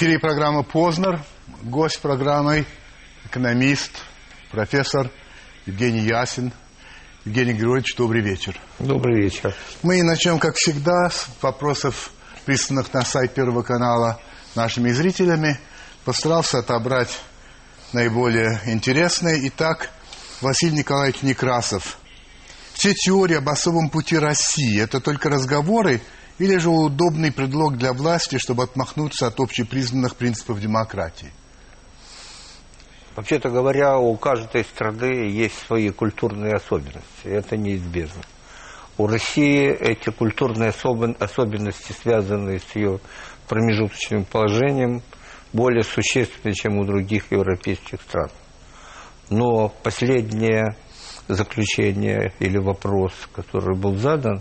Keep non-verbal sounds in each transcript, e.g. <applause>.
Эфире программа «Познер». Гость программы – экономист, профессор Евгений Ясин. Евгений Григорьевич, добрый вечер. Добрый вечер. Мы начнем, как всегда, с вопросов, присланных на сайт Первого канала нашими зрителями. Постарался отобрать наиболее интересные. Итак, Василий Николаевич Некрасов. Все теории об особом пути России – это только разговоры или же удобный предлог для власти, чтобы отмахнуться от общепризнанных принципов демократии? Вообще-то говоря, у каждой страны есть свои культурные особенности. Это неизбежно. У России эти культурные особенности, связанные с ее промежуточным положением, более существенны, чем у других европейских стран. Но последнее заключение или вопрос, который был задан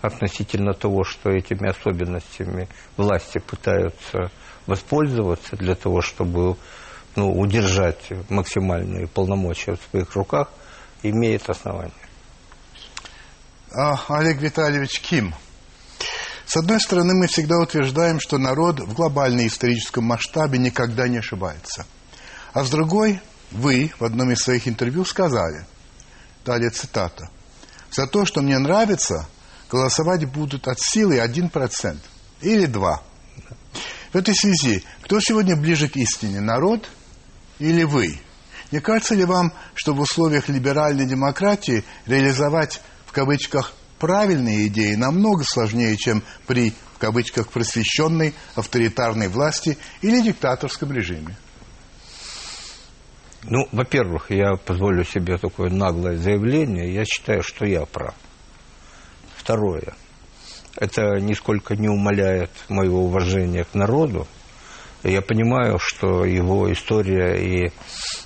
относительно того, что этими особенностями власти пытаются воспользоваться для того, чтобы ну, удержать максимальные полномочия в своих руках, имеет основание. А, Олег Витальевич Ким. С одной стороны, мы всегда утверждаем, что народ в глобальном историческом масштабе никогда не ошибается. А с другой, вы в одном из своих интервью сказали, далее цитата, «За то, что мне нравится, голосовать будут от силы 1% или 2%. В этой связи, кто сегодня ближе к истине, народ или вы? Не кажется ли вам, что в условиях либеральной демократии реализовать в кавычках правильные идеи намного сложнее, чем при в кавычках просвещенной авторитарной власти или диктаторском режиме? Ну, во-первых, я позволю себе такое наглое заявление. Я считаю, что я прав. Второе. Это нисколько не умаляет моего уважения к народу. Я понимаю, что его история и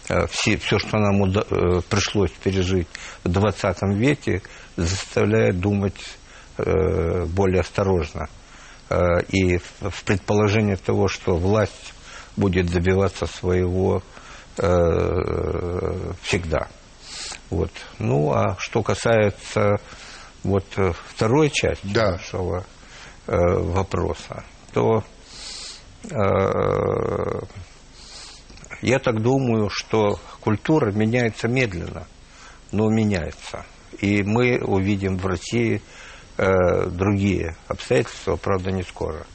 э, все, все, что нам уда- э, пришлось пережить в 20 веке, заставляет думать э, более осторожно. И в предположении того, что власть будет добиваться своего всегда. Вот. Ну, а что касается вот э, второй части да. нашего э, вопроса, то э, я так думаю, что культура меняется медленно, но меняется. И мы увидим в России э, другие обстоятельства, правда, не скоро.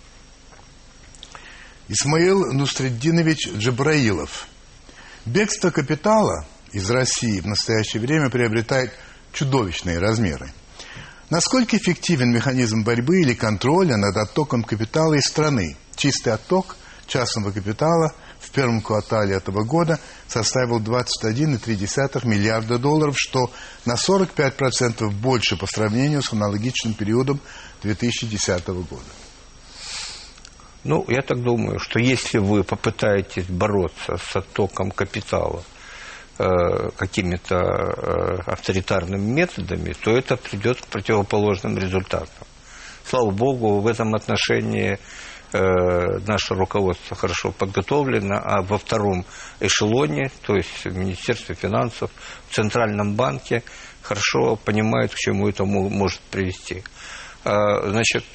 Исмаил Нусреддинович Джабраилов. Бегство капитала из России в настоящее время приобретает чудовищные размеры. Насколько эффективен механизм борьбы или контроля над оттоком капитала из страны? Чистый отток частного капитала в первом квартале этого года составил 21,3 миллиарда долларов, что на 45% больше по сравнению с аналогичным периодом 2010 года. Ну, я так думаю, что если вы попытаетесь бороться с оттоком капитала – какими-то э, авторитарными методами, то это придет к противоположным результатам. Слава Богу, в этом отношении э, наше руководство хорошо подготовлено, а во втором эшелоне, то есть в Министерстве финансов, в Центральном банке, хорошо понимают, к чему это может привести. Значит,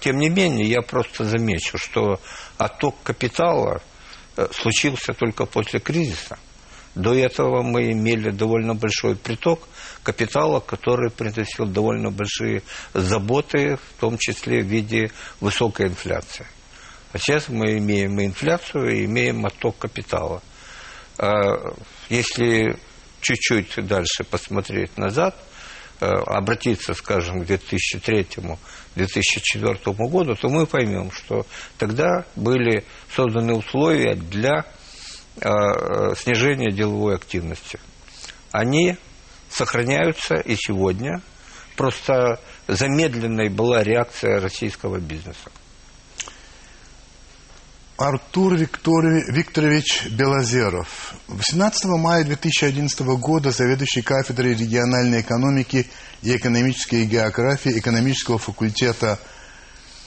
тем не менее, я просто замечу, что отток капитала случился только после кризиса. До этого мы имели довольно большой приток капитала, который приносил довольно большие заботы, в том числе в виде высокой инфляции. А сейчас мы имеем инфляцию, и имеем отток капитала. А если чуть-чуть дальше посмотреть назад, э, обратиться, скажем, к 2003-2004 году, то мы поймем, что тогда были созданы условия для снижения деловой активности. Они сохраняются и сегодня. Просто замедленной была реакция российского бизнеса. Артур Викторович Белозеров. 18 мая 2011 года заведующий кафедрой региональной экономики и экономической географии экономического факультета,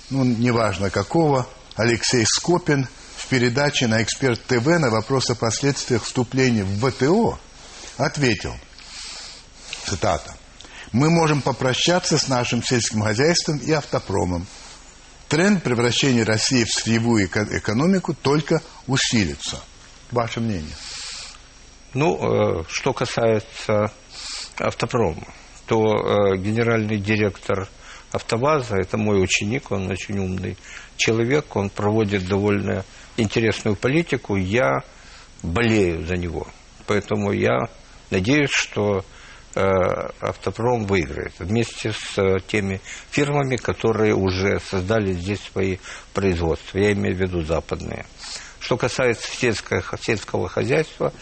ну, неважно какого, Алексей Скопин в передаче на «Эксперт ТВ» на вопрос о последствиях вступления в ВТО ответил, цитата, «Мы можем попрощаться с нашим сельским хозяйством и автопромом. тренд превращения России в сырьевую экономику только усилится. Ваше мнение? Ну, э, что касается автопрома, то э, генеральный директор АвтоВАЗа, это мой ученик, он очень умный человек, он проводит довольно интересную политику, я болею за него. Поэтому я надеюсь, что э, автопром выиграет вместе с э, теми фирмами, которые уже создали здесь свои производства. Я имею в виду западные. Что касается сельского, сельского хозяйства,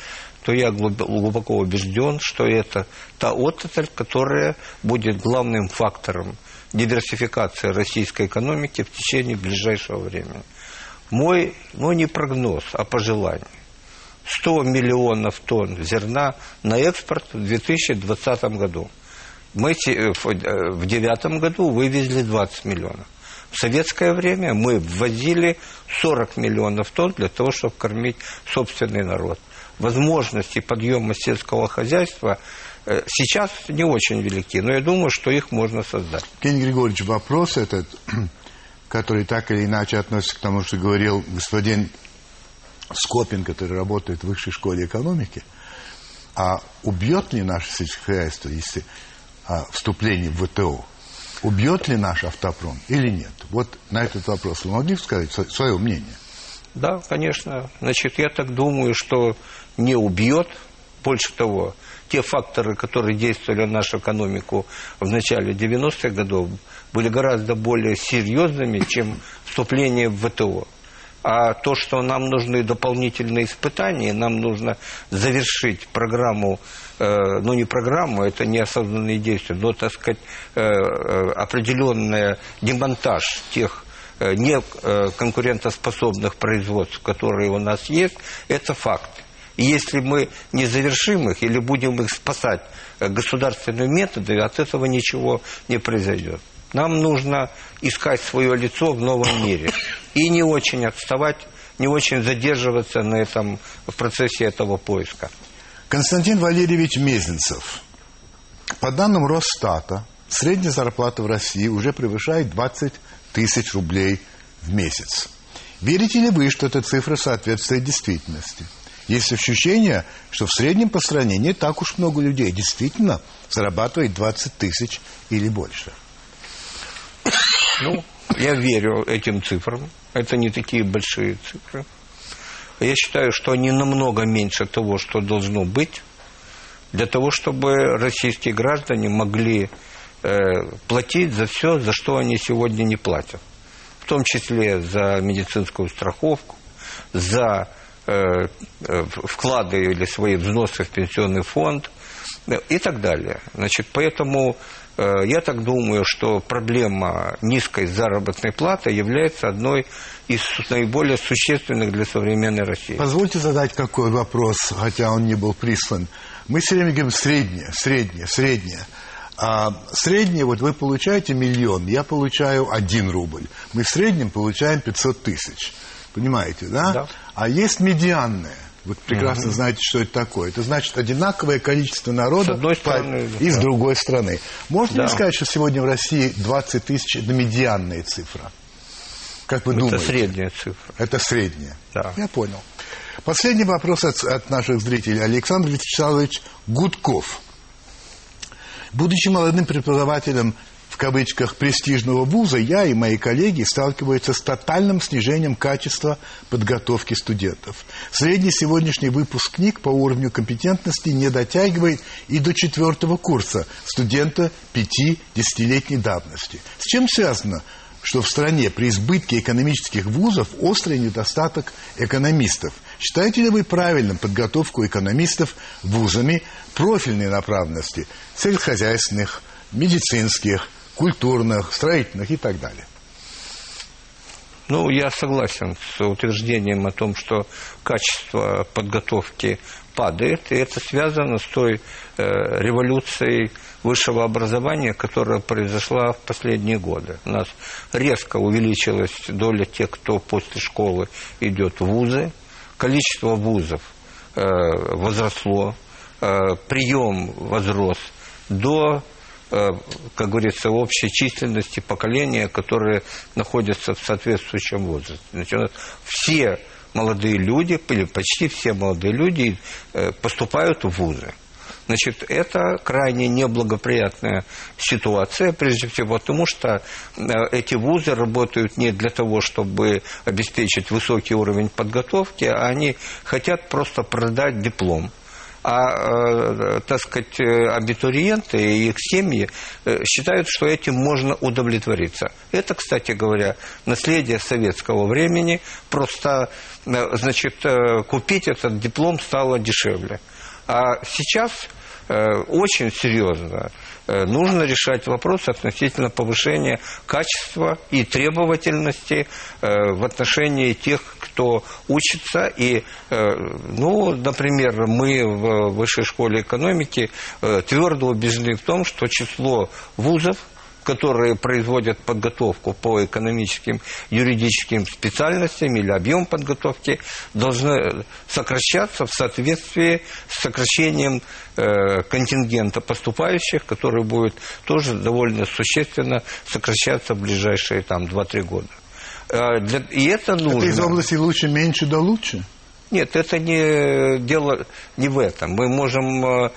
то я глубоко убежден, что это та отрасль, которая будет главным фактором диверсификации российской экономики в течение ближайшего времени. Мой, ну не прогноз, а пожелание. 100 миллионов тонн зерна на экспорт в 2020 году. Мы э, э, в 2009 году вывезли 20 миллионов. В советское время мы ввозили 40 миллионов тонн для того, чтобы кормить собственный народ. Возможности подъема сельского хозяйства э, сейчас не очень велики, но я думаю, что их можно создать. Евгений Григорьевич, вопрос этот, который так или иначе относится к тому, что говорил господин Скопин, который работает в высшей школе экономики, а убьет ли наше сельскохозяйство, если а, вступление в ВТО, убьет ли наш автопром или нет? Вот на этот вопрос вы могли сказать свое мнение? Да, конечно. Значит, я так думаю, что не убьет. Больше того, те факторы, которые действовали на нашу экономику в начале 90-х годов, были гораздо более серьезными, чем вступление в ВТО. А то, что нам нужны дополнительные испытания, нам нужно завершить программу, э, ну не программу, это неосознанные действия, но, так сказать, э, э, определенный демонтаж тех э, неконкурентоспособных производств, которые у нас есть, это факт. И если мы не завершим их или будем их спасать э, государственными методами, от этого ничего не произойдет. Нам нужно искать свое лицо в новом мире и не очень отставать, не очень задерживаться на этом, в процессе этого поиска. Константин Валерьевич Мезенцев. По данным Росстата, средняя зарплата в России уже превышает 20 тысяч рублей в месяц. Верите ли вы, что эта цифра соответствует действительности? Есть ощущение, что в среднем по стране не так уж много людей действительно зарабатывает 20 тысяч или больше. Ну, я верю этим цифрам. Это не такие большие цифры. Я считаю, что они намного меньше того, что должно быть, для того, чтобы российские граждане могли э, платить за все, за что они сегодня не платят. В том числе за медицинскую страховку, за э, э вклады или свои взносы в пенсионный фонд и так далее. Значит, поэтому я так думаю, что проблема низкой заработной платы является одной из наиболее существенных для современной России. Позвольте задать какой вопрос, хотя он не был прислан. Мы все время говорим среднее, среднее, среднее. А среднее, вот вы получаете миллион, я получаю один рубль. Мы в среднем получаем 500 тысяч. Понимаете, да? Да. А есть медианное. Вы прекрасно угу. знаете, что это такое. Это значит одинаковое количество народа с одной стороны, и с другой стороны. Можно да. ли сказать, что сегодня в России 20 тысяч – это медианная цифра? Как вы это думаете? Это средняя цифра. Это средняя. Да. Я понял. Последний вопрос от, от наших зрителей. Александр Вячеславович Гудков. Будучи молодым преподавателем в кавычках престижного вуза, я и мои коллеги сталкиваются с тотальным снижением качества подготовки студентов. Средний сегодняшний выпуск книг по уровню компетентности не дотягивает и до четвертого курса студента пяти-десятилетней давности. С чем связано что в стране при избытке экономических вузов острый недостаток экономистов. Считаете ли вы правильным подготовку экономистов вузами профильной направленности, сельскохозяйственных, медицинских, культурных, строительных и так далее. Ну, я согласен с утверждением о том, что качество подготовки падает, и это связано с той э, революцией высшего образования, которая произошла в последние годы. У нас резко увеличилась доля тех, кто после школы идет в вузы, количество вузов э, возросло, э, прием возрос до как говорится, общей численности поколения, которые находятся в соответствующем возрасте. Значит, все молодые люди, или почти все молодые люди э, поступают в вузы. Значит, это крайне неблагоприятная ситуация, прежде всего потому, что э, эти вузы работают не для того, чтобы обеспечить высокий уровень подготовки, а они хотят просто продать диплом а, э, так сказать, абитуриенты и их семьи э, считают, что этим можно удовлетвориться. Это, кстати говоря, наследие советского времени. Просто, значит, купить этот диплом стало дешевле. А сейчас Э, очень серьезно э, нужно решать вопрос относительно повышения качества и требовательности э, в отношении тех, кто учится. И, ну, например, мы в Высшей школе экономики твердо убеждены в том, что число вузов, которые производят подготовку по экономическим, юридическим специальностям или объем подготовки, должны сокращаться в соответствии с сокращением э, контингента поступающих, который будет тоже довольно существенно сокращаться в ближайшие там 2-3 года. Э, для, и это нужно. Это из области лучше, меньше да лучше? Нет, это не дело не в этом. Мы можем э,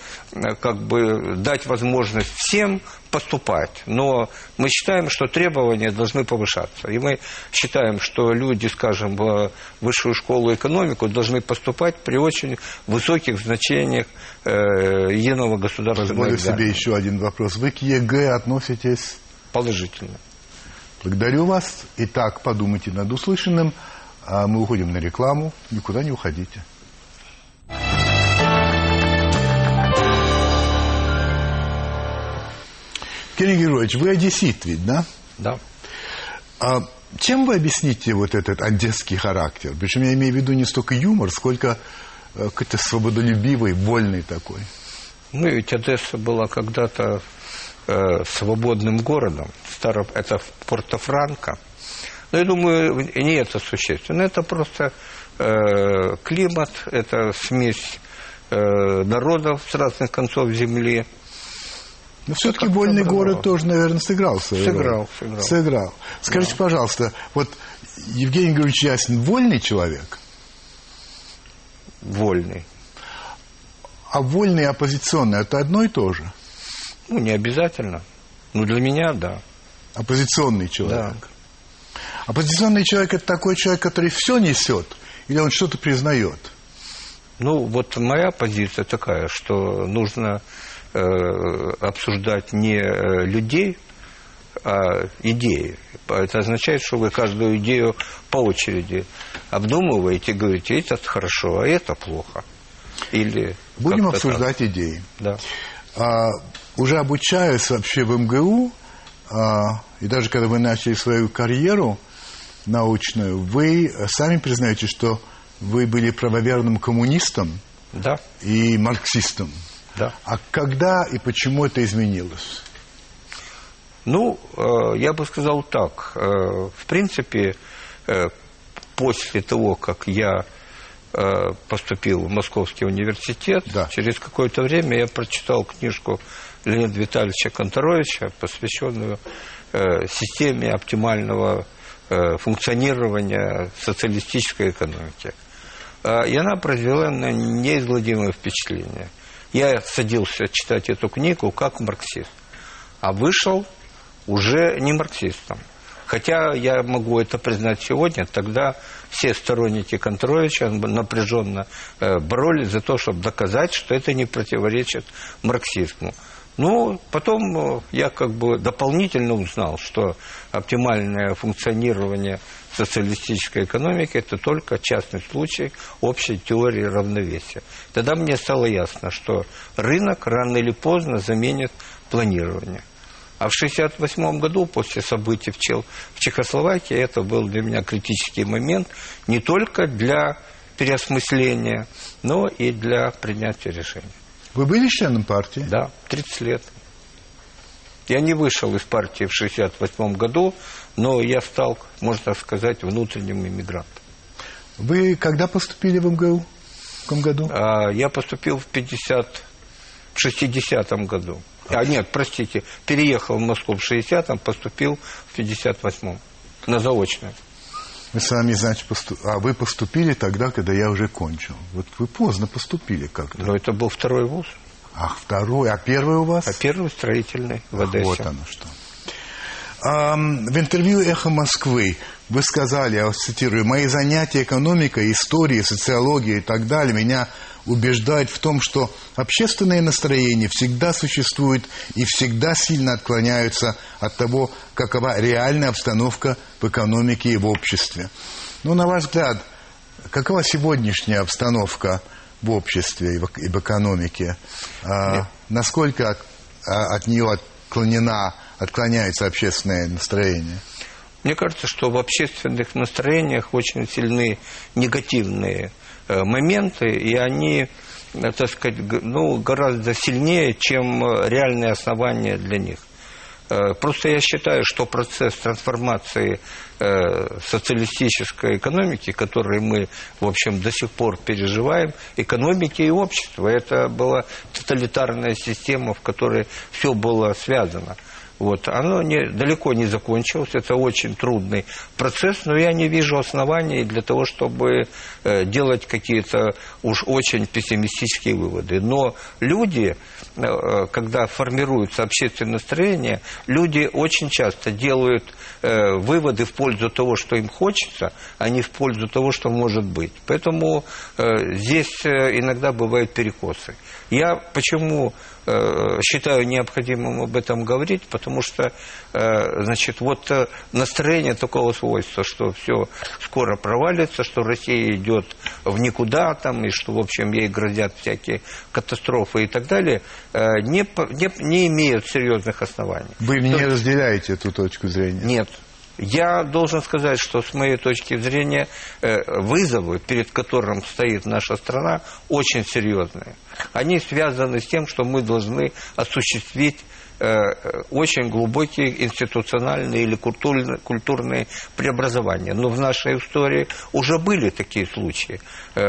как бы дать возможность всем поступать, но мы считаем, что требования должны повышаться. И мы считаем, что люди, скажем, в Высшую школу экономики должны поступать при очень высоких значениях э, единого государственного Позволю себе еще один вопрос. Вы к ЕГЭ относитесь? Положительно. Благодарю вас. Итак, подумайте над услышанным. А мы уходим на рекламу. Никуда не уходите. Кирилл Георгиевич, вы одессит ведь, да? Да. А чем вы объясните вот этот одесский характер? Причем я имею в виду не столько юмор, сколько э, какой-то свободолюбивый, вольный такой. Ну, ведь Одесса была когда-то э, свободным городом. Старо, это Порто-Франко. Но я думаю, не это существенно. Это просто э, климат, это смесь э, народов с разных концов земли. Но все-таки вольный город тоже, наверное, сыграл свою сыграл, Сыграл, сыграл. Скажите, да. пожалуйста, вот Евгений Григорьевич Ясин вольный человек? Вольный. А вольный и оппозиционный – это одно и то же? Ну, не обязательно. Ну, для меня – да. Оппозиционный человек? Да. Оппозиционный человек – это такой человек, который все несет, или он что-то признает? Ну, вот моя позиция такая, что нужно э, обсуждать не э, людей, а идеи. Это означает, что вы каждую идею по очереди обдумываете, говорите, это хорошо, а это плохо. Или Будем обсуждать так. идеи. Да. А, уже обучаясь вообще в МГУ, а, и даже когда вы начали свою карьеру, научную, вы сами признаете, что вы были правоверным коммунистом да. и марксистом. Да. А когда и почему это изменилось? Ну, э, я бы сказал так. Э, в принципе, э, после того, как я поступил в Московский университет, да. через какое-то время я прочитал книжку Леонида Витальевича Конторовича, посвященную системе оптимального Э, функционирования социалистической экономики. А, и она произвела на неизгладимое впечатление. Я садился читать эту книгу как марксист, а вышел уже не марксистом. Хотя я могу это признать сегодня, тогда все сторонники Контровича напряженно э, боролись за то, чтобы доказать, что это не противоречит марксизму. Ну, потом э, я как бы дополнительно узнал, что оптимальное функционирование социалистической экономики – это только частный случай общей теории равновесия. Тогда мне стало ясно, что рынок рано или поздно заменит планирование. А в 1968 году, после событий в, Чел, в Чехословакии, это был для меня критический момент не только для переосмысления, но и для принятия решений. Вы были членом партии? Да, 30 лет. Я не вышел из партии в 1968 году, но я стал, можно сказать, внутренним иммигрантом. Вы когда поступили в МГУ? В каком году? А, я поступил в 50, в 60 году. А, нет, простите, переехал в Москву в 60-м, поступил в 58-м на заочное. Вы сами, значит, поступ... а вы поступили тогда, когда я уже кончил. Вот вы поздно поступили как-то. Но это был второй вуз. Ах, второй. А первый у вас? А первый строительный в Одессе. Вот оно что. В интервью «Эхо Москвы» вы сказали, я вас цитирую, «Мои занятия экономикой, историей, социологией и так далее меня убеждают в том, что общественные настроения всегда существуют и всегда сильно отклоняются от того, какова реальная обстановка в экономике и в обществе». Ну, на ваш взгляд, какова сегодняшняя обстановка в обществе и в, и в экономике? А, насколько от, а, от нее отклонена отклоняется общественное настроение? Мне кажется, что в общественных настроениях очень сильны негативные моменты, и они, э, так сказать, ну, гораздо сильнее, чем реальные основания для них. Э, просто я считаю, что процесс трансформации социалистической экономики, который мы, в общем, до сих пор переживаем, экономики и общества, это была тоталитарная система, в которой все было связано – вот, оно не, далеко не закончилось, это очень трудный процесс, но я не вижу оснований для того, чтобы э, делать какие-то уж очень пессимистические выводы. Но люди, э, когда формируется общественное настроение, люди очень часто делают э, выводы в пользу того, что им хочется, а не в пользу того, что может быть. Поэтому э, здесь э, иногда бывают перекосы. Я почему Э, считаю необходимым об этом говорить, потому что, э, значит, вот э, настроение такого свойства, что все скоро провалится, что Россия идет в никуда там, и что, в общем, ей грозят всякие катастрофы и так далее, не, не, не имеют серьезных оснований. Вы не разделяете эту точку зрения? Нет. Я должен сказать, что с моей точки зрения вызовы, перед которым стоит наша страна, очень серьезные. Они связаны с тем, что мы должны осуществить Э, очень глубокие институциональные или культурные, культурные преобразования. Но в нашей истории уже были такие случаи, э,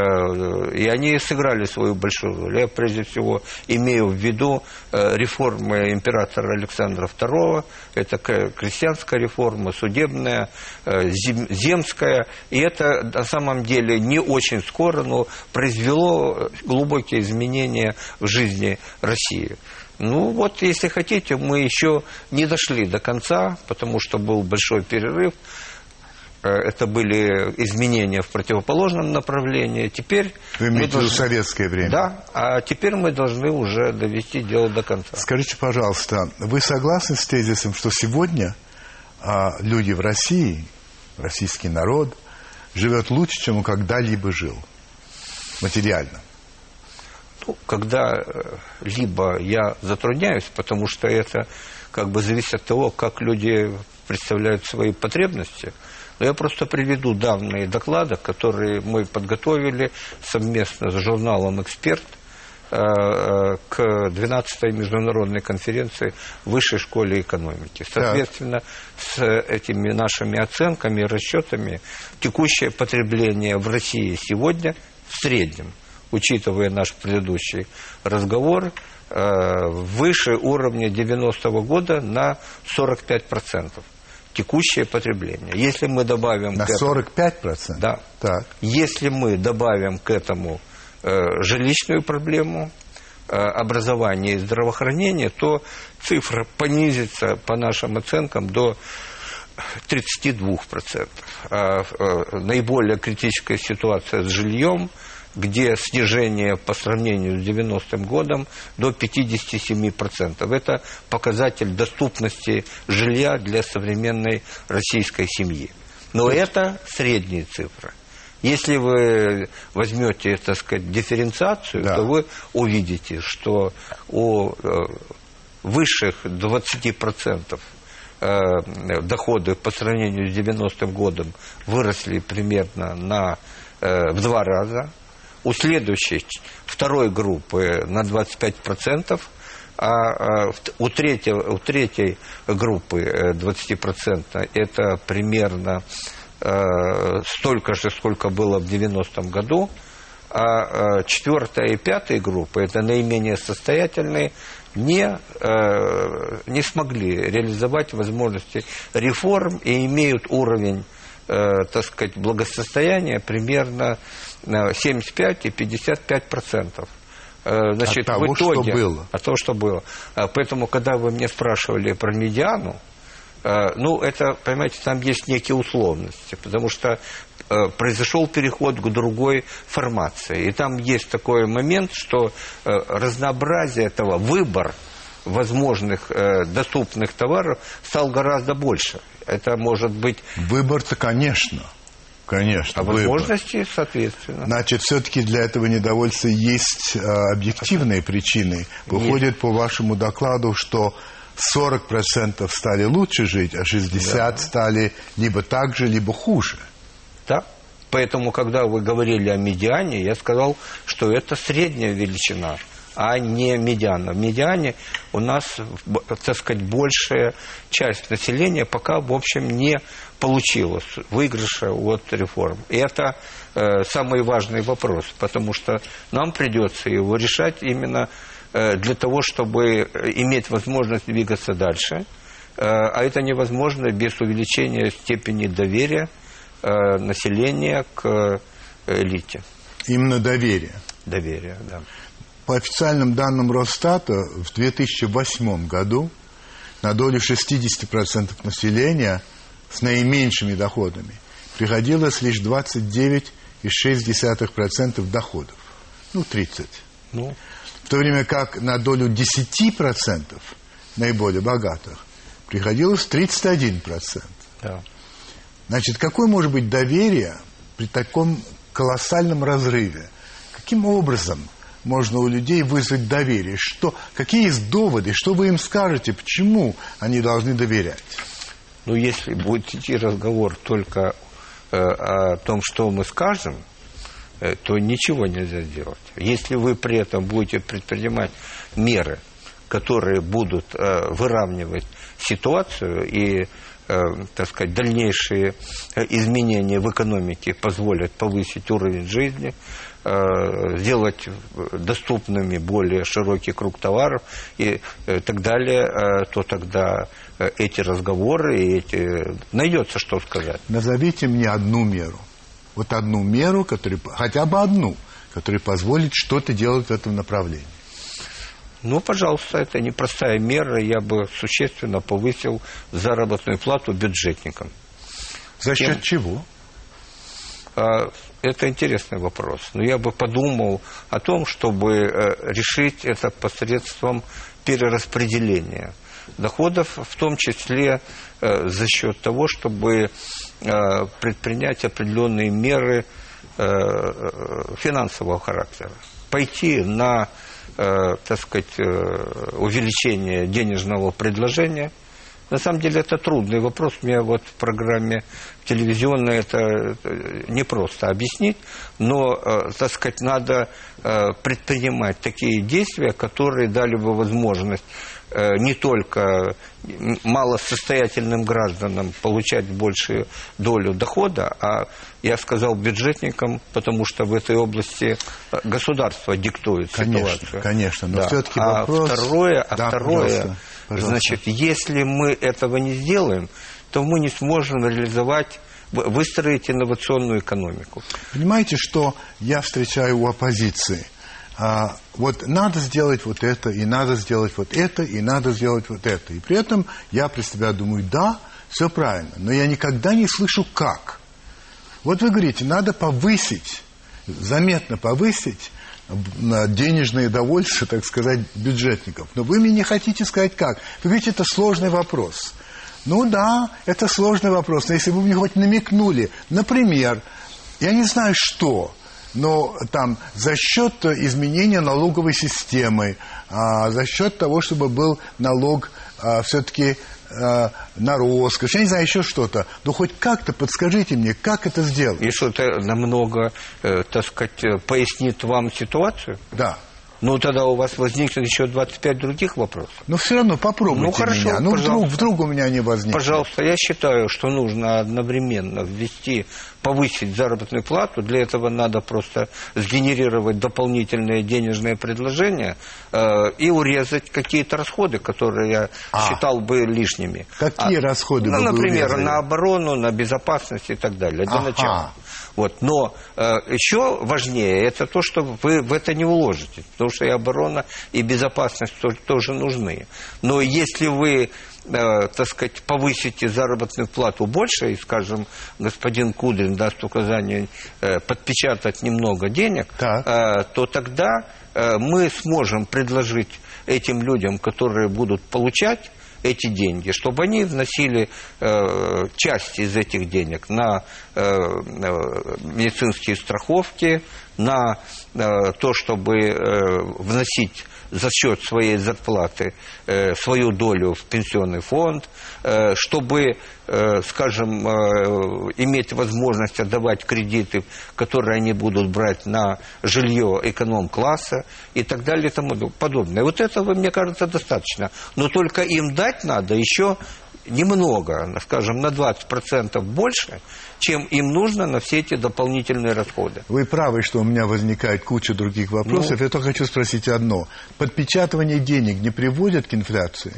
и они сыграли свою большую роль. Я прежде всего имею в виду э, реформы императора Александра II, это крестьянская реформа, судебная, земская, и это на самом деле не очень скоро, но произвело глубокие изменения в жизни России. Ну вот, если хотите, мы еще не дошли до конца, потому что был большой перерыв. Э, это были изменения в противоположном направлении. Теперь Вы имеете должны... советское время? Да, а теперь мы должны уже довести дело до конца. Скажите, пожалуйста, вы согласны с тезисом, что сегодня а, люди в России, российский народ, живет лучше, чем он когда-либо жил материально? Ну, когда э, либо я затрудняюсь, потому что это как бы зависит от того, как люди представляют свои потребности. Но я просто приведу данные доклада, которые мы подготовили совместно с журналом «Эксперт» э, э, к 12-й международной конференции Высшей школе экономики. Соответственно, с этими нашими оценками и расчетами текущее потребление в России сегодня в среднем – учитывая наш предыдущий разговор, э, выше уровня 90-го года на 45% текущее потребление. Если мы добавим... На к 45%? Да. Так. Если мы добавим к этому э, жилищную проблему, э, образование и здравоохранение, то цифра понизится, по нашим оценкам, до 32%. А, э, наиболее критическая ситуация с жильем – где снижение по сравнению с 90-м годом до 57%. Это показатель доступности жилья для современной российской семьи. Но это средние цифры. Если вы возьмете, так сказать, дифференциацию, да. то вы увидите, что у э, высших 20% э, доходы по сравнению с 90-м годом выросли примерно на, э, в два раза, у следующей, второй группы на 25%, а, а у, третьей, у третьей группы 20% э, это примерно э, столько же, сколько было в 90-м году, а четвертая и пятая группы, это наименее состоятельные не, э, не смогли реализовать возможности реформ и имеют уровень, так сказать, благосостояния примерно 75 и 55 процентов. Э, значит, от того, в итоге, что было. От того, что было. А, поэтому, когда вы мне спрашивали про медиану, э, ну, это, понимаете, там есть некие условности, потому что э, произошел переход к другой формации. И там есть такой момент, что разнообразие этого, выбор возможных доступных товаров стал гораздо больше. Это может быть... Выбор-то, конечно. Конечно. А возможности, выбор. соответственно. Значит, все-таки для этого недовольства есть а, объективные причины. Выходит есть. по вашему докладу, что 40% стали лучше жить, а 60% да. стали либо так же, либо хуже. Да. Поэтому, когда вы говорили о медиане, я сказал, что это средняя величина а не медиана. В медиане у нас, так сказать, большая часть населения пока, в общем, не получилось выигрыша от реформ. И это э, самый важный вопрос, потому что нам придется его решать именно э, для того, чтобы иметь возможность двигаться дальше. Э, а это невозможно без увеличения степени доверия э, населения к э, элите. Именно доверие. Доверие, да. По официальным данным Росстата, в 2008 году на долю 60% населения с наименьшими доходами приходилось лишь 29,6% доходов. Ну, 30. Ну. В то время как на долю 10% наиболее богатых приходилось 31%. Да. Значит, какое может быть доверие при таком колоссальном разрыве? Каким образом можно у людей вызвать доверие? Что, какие есть доводы? Что вы им скажете? Почему они должны доверять? Ну, если будет идти разговор только э, о том, что мы скажем, э, то ничего нельзя сделать. Если вы при этом будете предпринимать меры, которые будут э, выравнивать ситуацию и Э, так сказать, дальнейшие э, изменения в экономике позволят повысить уровень жизни, сделать доступными более широкий круг товаров и так далее, то тогда эти разговоры и эти... найдется что сказать. Назовите мне одну меру. Вот одну меру, которая, хотя бы одну, которая позволит что-то делать в этом направлении. Ну, пожалуйста, это непростая мера. Я бы существенно повысил заработную плату бюджетникам. За счет Тем... чего? Это интересный вопрос. Но я бы подумал о том, чтобы э, решить это посредством перераспределения доходов, в том числе э, за счет того, чтобы э, предпринять определенные меры финансового характера. Пойти на так сказать, увеличение денежного предложения. На самом деле это трудный вопрос. Мне вот в программе телевизионной это не просто объяснить, но, э, так сказать, надо э, предпринимать такие действия, которые дали бы возможность Э, не только малосостоятельным гражданам получать большую долю дохода, а я сказал бюджетникам, потому что в этой области государство диктует конечно, ситуацию. Конечно, но да. все-таки а вопрос... Второе, а да, второе, пожалуйста, пожалуйста. значит, если мы этого не сделаем, то мы не сможем реализовать выстроить инновационную экономику. Понимаете, что я встречаю у оппозиции – а, вот надо сделать вот это, и надо сделать вот это, и надо сделать вот это. И при этом я про себя думаю, да, все правильно, но я никогда не слышу как. Вот вы говорите, надо повысить, заметно повысить денежное довольство, так сказать, бюджетников. Но вы мне не хотите сказать как. Вы говорите, это сложный вопрос. Ну да, это сложный вопрос. Но если бы мне хоть намекнули, например, я не знаю что, но там за счет изменения налоговой системы, а, за счет того, чтобы был налог а, все-таки а, на роскошь, я не знаю, еще что-то. Ну, хоть как-то подскажите мне, как это сделать? И что это намного, э, так сказать, э, пояснит вам ситуацию? Да. Ну, тогда у вас возникнет еще 25 других вопросов. Но все равно попробуйте Ну, хорошо, меня. Ну, вдруг, вдруг у меня не возникнет. Пожалуйста, я считаю, что нужно одновременно ввести, повысить заработную плату. Для этого надо просто сгенерировать дополнительные денежные предложения э, и урезать какие-то расходы, которые я А. считал бы лишними. Какие расходы ну, вы например, урезали? на оборону, на безопасность и так далее, для Ага. начала. Вот. Но э, еще важнее это то, что вы в это не уложитесь, потому что и оборона, и безопасность тоже, тоже нужны. Но если вы, э, так сказать, повысите заработную плату больше, и, скажем, господин Кудрин даст указание э, подпечатать немного денег, Так. э, то тогда э, мы сможем предложить этим людям, которые будут получать эти деньги, чтобы они вносили э, часть из этих денег на э, э, медицинские страховки, на э, то, чтобы э, вносить за счет своей зарплаты э, свою долю в пенсионный фонд, э, чтобы, э, скажем, иметь возможность отдавать кредиты, которые они будут брать на жилье эконом-класса и так далее и тому подобное. Вот этого, мне кажется, достаточно. Но только им дать надо еще немного, скажем, на 20% больше, чем им нужно на все эти дополнительные расходы. Вы правы, что у меня возникает куча других вопросов. Ну. Я только хочу спросить одно. Подпечатывание денег не приводит к инфляции?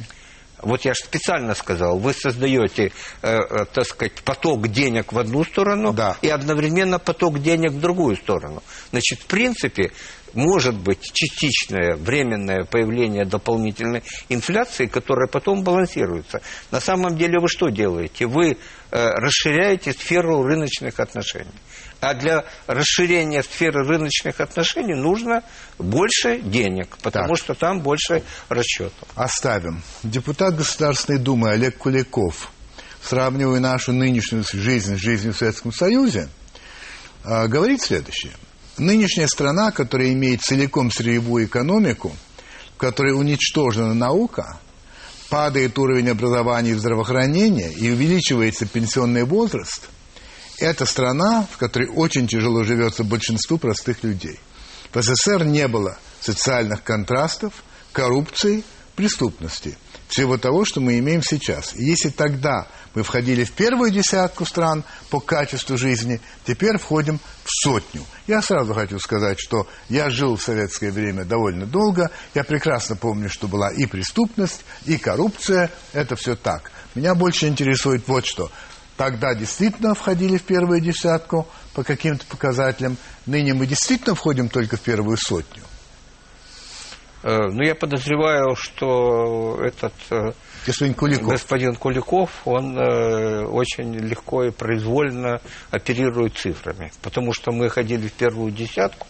Вот я же специально сказал, вы создаете, э, э, так сказать, поток денег в одну сторону Да. и одновременно поток денег в другую сторону. Значит, в принципе, может быть частичное временное появление дополнительной инфляции, которая потом балансируется. На самом деле вы что делаете? Вы э, расширяете сферу рыночных отношений. А для расширения сферы рыночных отношений нужно больше денег, потому Так. что там больше расчетов. Оставим. Депутат Государственной Думы Олег Куликов, сравнивая нашу нынешнюю жизнь с жизнью в Советском Союзе, а, говорит следующее. Нынешняя страна, которая имеет целиком сырьевую экономику, в которой уничтожена наука, падает уровень образования и здравоохранения и увеличивается пенсионный возраст, это страна, в которой очень тяжело живется большинству простых людей. В СССР не было социальных контрастов, коррупции, преступности. Всего того, что мы имеем сейчас. И если тогда мы входили в первую десятку стран по качеству жизни, теперь входим в сотню. Я сразу хочу сказать, что я жил в советское время довольно долго. Я прекрасно помню, что была и преступность, и коррупция. Это все так. Меня больше интересует вот что. Тогда действительно входили в первую десятку по каким-то показателям. Ныне мы действительно входим только в первую сотню. Э, Ну, я подозреваю, что этот э, Господин Куликов. господин Куликов, он э, очень легко и произвольно оперирует цифрами, потому что мы ходили в первую десятку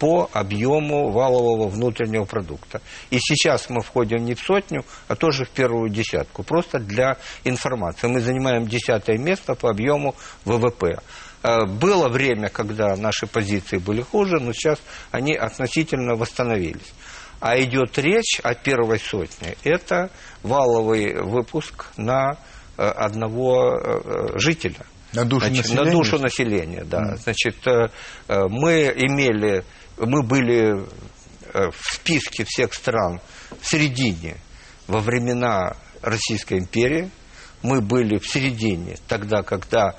по объему валового внутреннего продукта. И сейчас мы входим не в сотню, а тоже в первую десятку. Просто для информации. Мы занимаем десятое место по объему ВВП. Было время, когда наши позиции были хуже, но сейчас они относительно восстановились. А идет речь о первой сотне. Это валовый выпуск на э, одного э, жителя. На душу Значит, населения? На душу населения, да. Значит, э, э, мы имели, мы были э, в списке всех стран в середине во времена Российской империи. Мы были в середине тогда, когда э,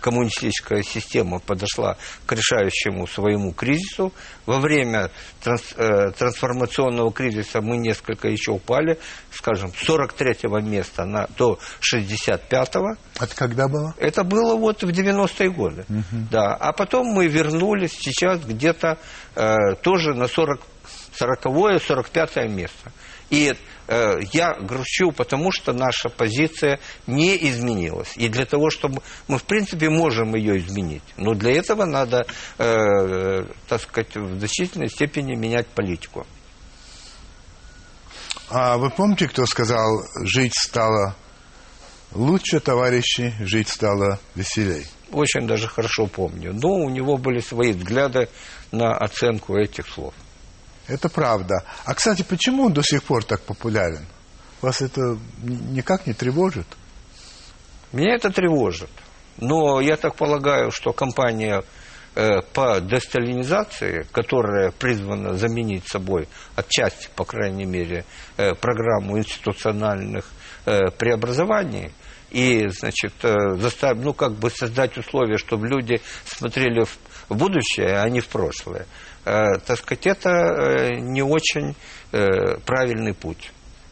коммунистическая система подошла к решающему своему кризису. Во время транс- э, трансформационного кризиса мы несколько еще упали, скажем, с 43 места на, до 65-го. Это когда было? Это было вот в 90-е годы. Да. А потом мы вернулись сейчас где-то э, тоже на 40, 40-е, 45-е место. И э, я грущу, потому что наша позиция не изменилась. И для того, чтобы мы, в принципе, можем ее изменить. Но для этого надо, э, так сказать, в значительной степени менять политику. А вы помните, кто сказал, жить стало лучше, товарищи, жить стало веселей? Очень даже хорошо помню. Но у него были свои взгляды на оценку этих слов. Это правда. А, кстати, почему он до сих пор так популярен? Вас это никак не тревожит? Меня это тревожит. Но я так полагаю, что компания э, по десталинизации, которая призвана заменить собой отчасти, по крайней мере, э, программу институциональных э, преобразований, и, значит, заставить, ну, как бы создать условия, чтобы люди смотрели в будущее, а не в прошлое. Так сказать, это не очень правильный путь.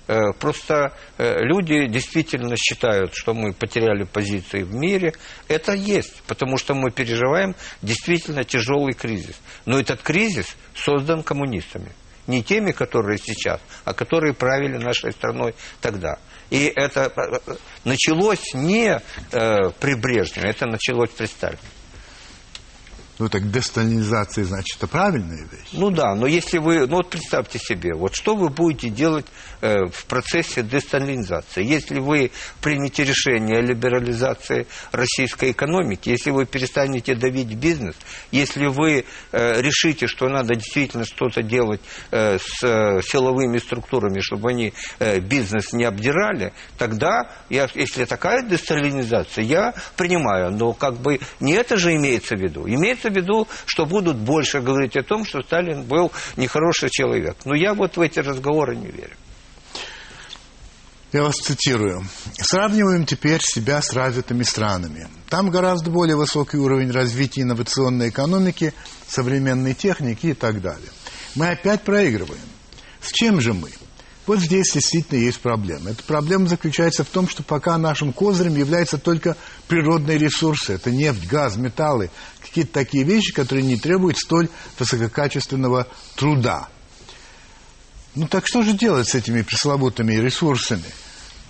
Э, просто э, люди действительно считают, что мы потеряли позиции в мире. Это есть, потому что мы переживаем действительно тяжелый кризис. Но этот кризис создан коммунистами. Не теми, которые сейчас, а которые правили нашей страной тогда. И это э, началось не при Брежневе, это началось при Сталине. Ну так десталинизация, значит, это правильная вещь. Ну да, но если вы, ну вот представьте себе, вот что вы будете делать э, в процессе десталинизации? Если вы примете решение о либерализации российской экономики, если вы перестанете давить бизнес, если вы э, решите, что надо действительно что-то делать э, с э, силовыми структурами, чтобы они э, бизнес не обдирали, тогда, я, если такая десталинизация, я принимаю, но как бы не это же имеется в виду. Имеется имеется в виду, что будут больше говорить о том, что Сталин был нехороший человек. Но я вот в эти разговоры не верю. Я вас цитирую. Сравниваем теперь себя с развитыми странами. Там гораздо более высокий уровень развития инновационной экономики, современной техники и так далее. Мы опять проигрываем. С чем же мы? Вот здесь действительно есть проблема. Эта проблема заключается в том, что пока нашим козырем являются только природные ресурсы. Это нефть, газ, металлы, какие-то такие вещи, которые не требуют столь высококачественного труда. Ну так что же делать с этими пресловутыми ресурсами?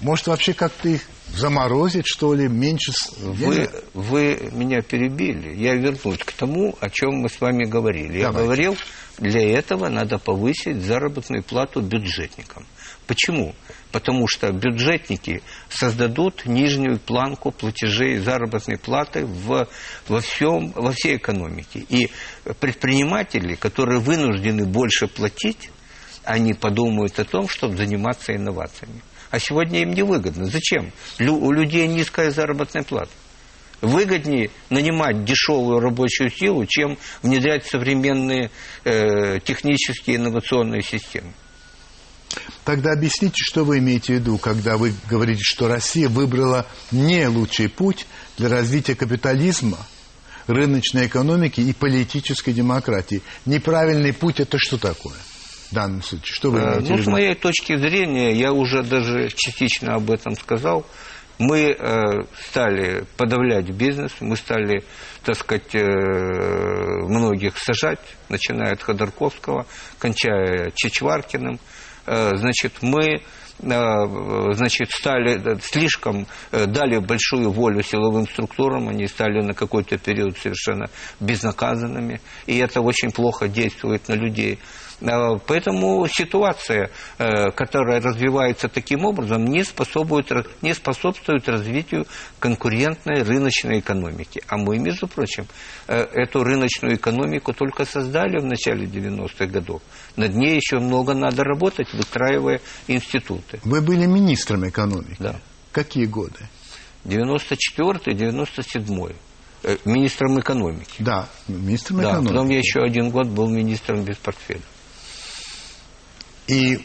Может, вообще как-то их заморозить, что ли, меньше... Вы, вы меня перебили. Я вернусь к тому, о чем мы с вами говорили. Давайте. Я говорил, для этого надо повысить заработную плату бюджетникам. Почему? Потому что бюджетники создадут нижнюю планку платежей заработной платы в, во, всем, во всей экономике. И предприниматели, которые вынуждены больше платить, они подумают о том, чтобы заниматься инновациями. А сегодня им невыгодно. Зачем? У людей низкая заработная плата. Выгоднее нанимать дешевую рабочую силу, чем внедрять современные э, технические инновационные системы. Тогда объясните, что вы имеете в виду, когда вы говорите, что Россия выбрала не лучший путь для развития капитализма, рыночной экономики и политической демократии. Неправильный путь – это что такое? в данном случае? Что вы имеете ну, с моей точки зрения, я уже даже частично об этом сказал, мы э, стали подавлять бизнес, мы стали, так сказать, э, многих сажать, начиная от Ходорковского, кончая Чичваркиным. Э, значит, мы значит, стали слишком, дали большую волю силовым структурам, они стали на какой-то период совершенно безнаказанными, и это очень плохо действует на людей. Э, поэтому ситуация, которая развивается таким образом, не способствует, не способствует развитию конкурентной рыночной экономики. А мы, между прочим, эту рыночную экономику только создали в начале 90-х годов. Над ней еще много надо работать, выстраивая институты. Вы были министром экономики? Да. Какие годы? 94-й, 97-й. Э, министром экономики. Да, министром да, экономики. Потом я еще один год был министром без портфеля. И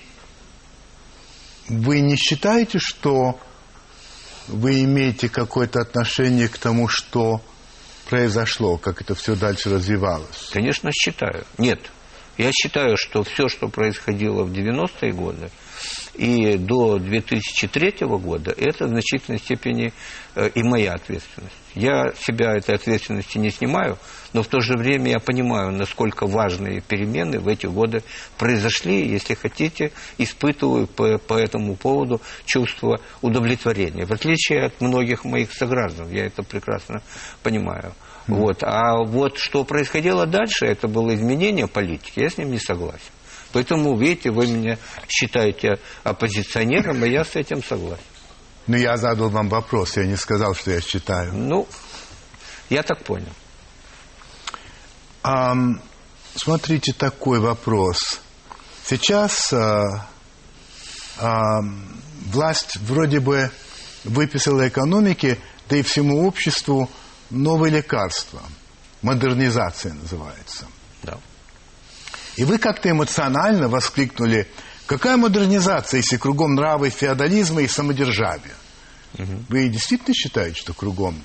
вы не считаете, что вы имеете какое-то отношение к тому, что произошло, как это все дальше развивалось? Конечно, считаю. Нет, я считаю, что все, что происходило в 90-е годы и до 2003 года, это в значительной степени э, и моя ответственность. Я себя этой ответственности не снимаю, но в то же время я понимаю, насколько важные перемены в эти годы произошли, если хотите, испытываю по, по этому поводу чувство удовлетворения. В отличие от многих моих сограждан, я это прекрасно понимаю. Вот. А вот что происходило дальше, это было изменение политики, я с ним не согласен. Поэтому, видите, вы меня считаете оппозиционером, и я с этим согласен. Ну, я задал вам вопрос, я не сказал, что я считаю. Ну, я так понял. А, смотрите, такой вопрос. Сейчас а, а, власть вроде бы выписала экономике, да и всему обществу новые лекарства. Модернизация называется. И вы как-то эмоционально воскликнули, какая модернизация, если кругом нравы феодализма и самодержавия? Угу. Вы действительно считаете, что кругом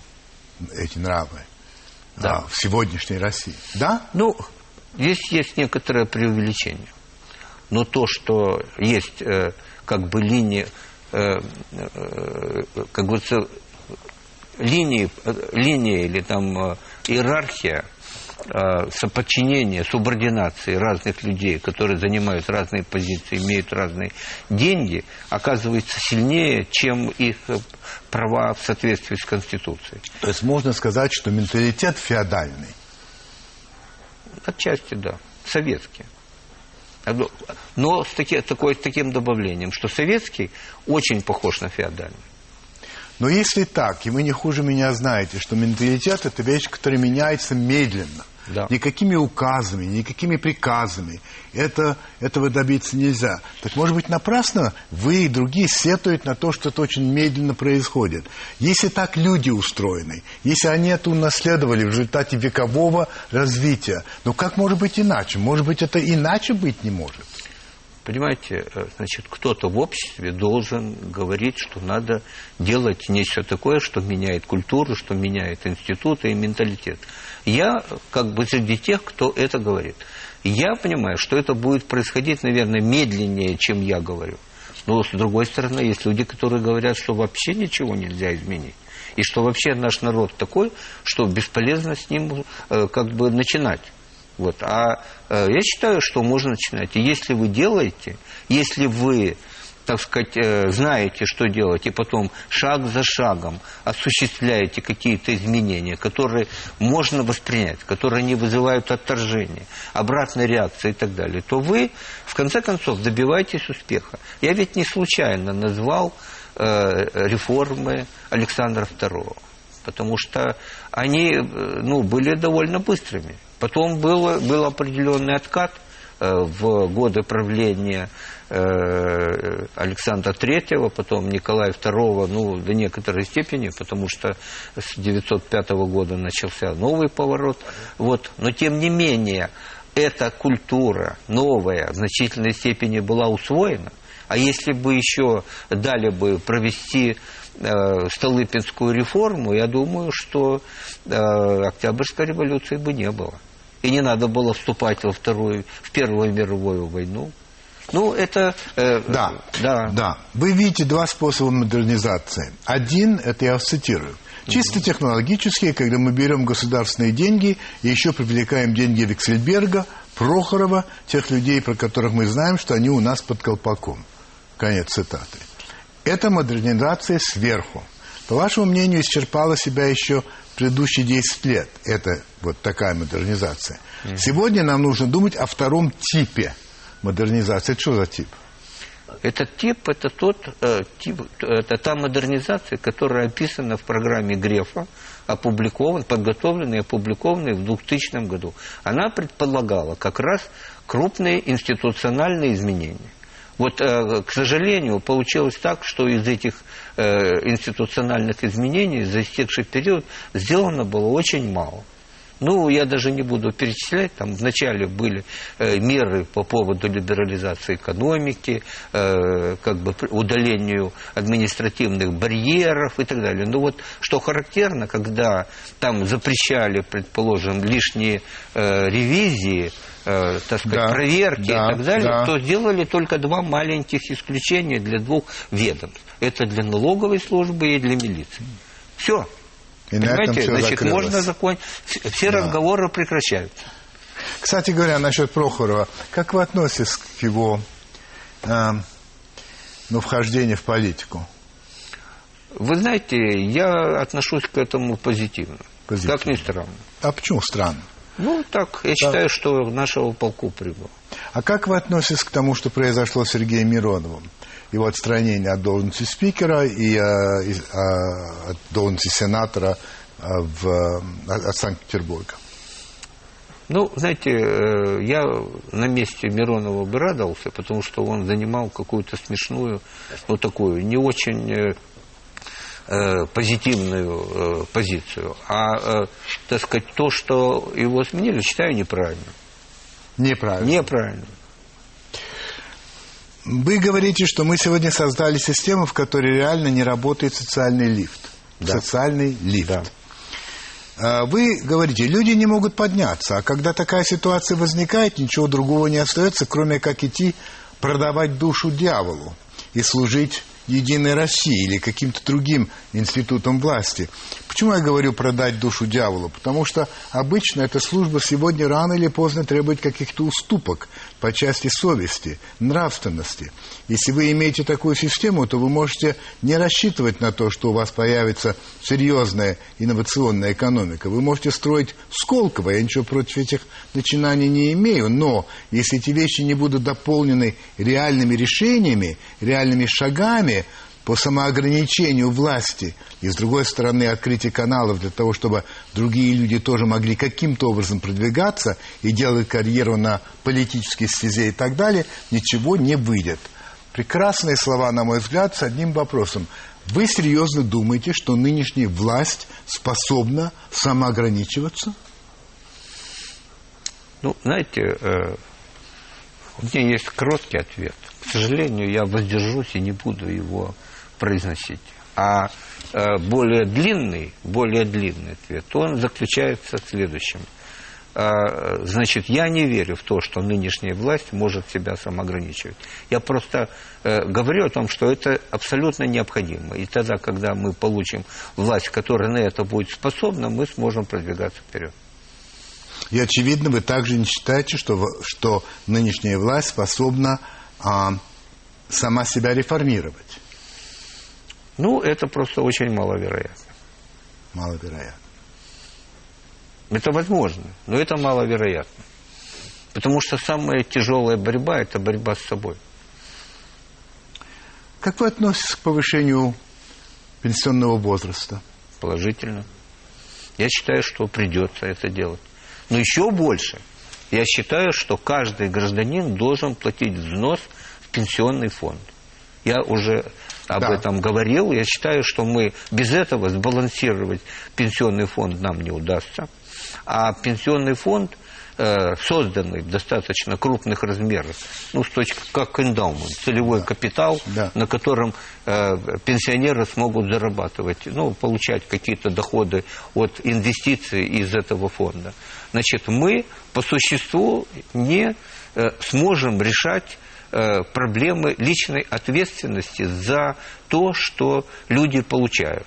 эти нравы да. а, в сегодняшней России? Да? Ну, здесь есть некоторое преувеличение. Но то, что есть э, как бы линия, э, э, как говорится, линии, линия или там э, иерархия э, соподчинения, субординации разных людей, которые занимают разные позиции, имеют разные деньги, оказывается сильнее, чем их права в соответствии с Конституцией. То есть можно сказать, что менталитет феодальный? Отчасти, да. Советский. Но с, таки, такой, с таким добавлением, что советский очень похож на феодальный. Но если так, и вы не хуже меня знаете, что менталитет – это вещь, которая меняется медленно, да. никакими указами, никакими приказами, это, этого добиться нельзя. Так, может быть, напрасно вы и другие сетуют на то, что это очень медленно происходит. Если так люди устроены, если они это унаследовали в результате векового развития, ну как может быть иначе? Может быть, это иначе быть не может? Понимаете, э, значит, кто-то в обществе должен говорить, что надо делать нечто такое, что меняет культуру, что меняет институты и менталитет. Я как бы среди тех, кто это говорит. Я понимаю, что это будет происходить, наверное, медленнее, чем я говорю. Но, с другой стороны, есть люди, которые говорят, что вообще ничего нельзя изменить. И что вообще наш народ такой, что бесполезно с ним э, как бы начинать. Вот. А э, я считаю, что можно начинать. И если вы делаете, если вы так сказать, э, знаете, что делать, и потом шаг за шагом осуществляете какие-то изменения, которые можно воспринять, которые не вызывают отторжения, обратной реакции и так далее, то вы, в конце концов, добиваетесь успеха. Я ведь не случайно назвал э, реформы Александра II, потому что они э, ну, были довольно быстрыми. Потом был, был определенный откат э, в годы правления Александра III, потом Николая II, ну, до некоторой степени, потому что с 905 года начался новый поворот. Вот. Но, тем не менее, эта культура новая в значительной степени была усвоена. А если бы еще дали бы провести э, Столыпинскую реформу, я думаю, что э, Октябрьской революции бы не было и не надо было вступать во вторую, в Первую мировую войну. Ну, это... Э, да, да, да. Вы видите два способа модернизации. Один, это я вас цитирую, чисто технологические, когда мы берем государственные деньги и еще привлекаем деньги Виксельберга, Прохорова, тех людей, про которых мы знаем, что они у нас под колпаком. Конец цитаты. Это модернизация сверху. По вашему мнению, исчерпала себя еще предыдущие 10 лет. Это вот такая модернизация. Сегодня нам нужно думать о втором типе модернизации. Это что за тип? Этот тип – это тот э, тип, это та модернизация, которая описана в программе Грефа, опубликован, подготовленная и опубликованная в 2000 году. Она предполагала как раз крупные институциональные изменения. Вот, э, к сожалению, получилось так, что из этих э, институциональных изменений за истекший период сделано было очень мало. Ну, я даже не буду перечислять, там вначале были э, меры по поводу либерализации экономики, э, как бы удалению административных барьеров и так далее. Но вот что характерно, когда там запрещали, предположим, лишние э, ревизии, э, так сказать, да, проверки да, и так далее, да. то сделали только два маленьких исключения для двух ведомств. Это для налоговой службы и для милиции. Все. И Понимаете, значит, можно закончить. Все да. разговоры прекращаются. Кстати говоря, насчет Прохорова, как вы относитесь к его э, ну, вхождению в политику? Вы знаете, я отношусь к этому позитивно. позитивно. Как ни странно. А почему странно? Ну, так, я да. считаю, что нашего полку прибыл. А как вы относитесь к тому, что произошло с Сергеем Мироновым? Его отстранение от должности спикера и э, э, от должности сенатора э, в, от Санкт-Петербурга? Ну, знаете, я на месте Миронова бы радовался, потому что он занимал какую-то смешную, ну, такую, не очень позитивную позицию. А, так сказать, то, что его сменили, считаю неправильно. Неправильно. Неправильно. Вы говорите, что мы сегодня создали систему, в которой реально не работает социальный лифт. Да. Социальный лифт. Да. А, Вы говорите, люди не могут подняться, а когда такая ситуация возникает, ничего другого не остается, кроме как идти продавать душу дьяволу и служить Единой России или каким-то другим институтом власти. Почему я говорю продать душу дьяволу? Потому что обычно эта служба сегодня рано или поздно требует каких-то уступок по части совести, нравственности. Если вы имеете такую систему, то вы можете не рассчитывать на то, что у вас появится серьезная инновационная экономика. Вы можете строить Сколково, я ничего против этих начинаний не имею, но если эти вещи не будут дополнены реальными решениями, реальными шагами, по самоограничению власти и, с другой стороны, открытие каналов для того, чтобы другие люди тоже могли каким-то образом продвигаться и делать карьеру на политической стезе и так далее, ничего не выйдет. Прекрасные слова, на мой взгляд, с одним вопросом. Вы серьезно думаете, что нынешняя власть способна самоограничиваться? Ну, знаете, э, у меня есть короткий ответ. К сожалению, я воздержусь и не буду его произносить. А э, более длинный, более длинный ответ, он заключается в следующем. А, значит, я не верю в то, что нынешняя власть может себя самоограничивать. Я просто э, говорю о том, что это абсолютно необходимо. И тогда, когда мы получим власть, которая на это будет способна, мы сможем продвигаться вперед. И, очевидно, вы также не считаете, что, что нынешняя власть способна а, сама себя реформировать. Ну, это просто очень маловероятно. Маловероятно. Это возможно, но это маловероятно. Потому что самая тяжелая борьба – это борьба с собой. Как вы относитесь к повышению пенсионного возраста? Положительно. Я считаю, что придется это делать. Но еще больше. Я считаю, что каждый гражданин должен платить взнос в пенсионный фонд. Я уже об Да. этом говорил. Я считаю, что мы без этого сбалансировать пенсионный фонд нам не удастся. А пенсионный фонд, э, созданный достаточно крупных размерах, ну, с точки как эндаумент, целевой капитал, Да. на котором э, пенсионеры смогут зарабатывать, ну, получать какие-то доходы от инвестиций из этого фонда. Значит, мы по существу не э, сможем решать проблемы личной ответственности за то, что люди получают.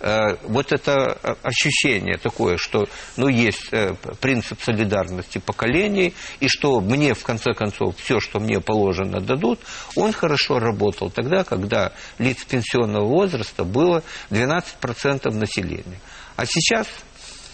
Э, Вот это э, ощущение такое, что ну, есть э, принцип солидарности поколений, и что мне, в конце концов, все, что мне положено, дадут, он хорошо работал тогда, когда лиц пенсионного возраста было 12% населения. А сейчас,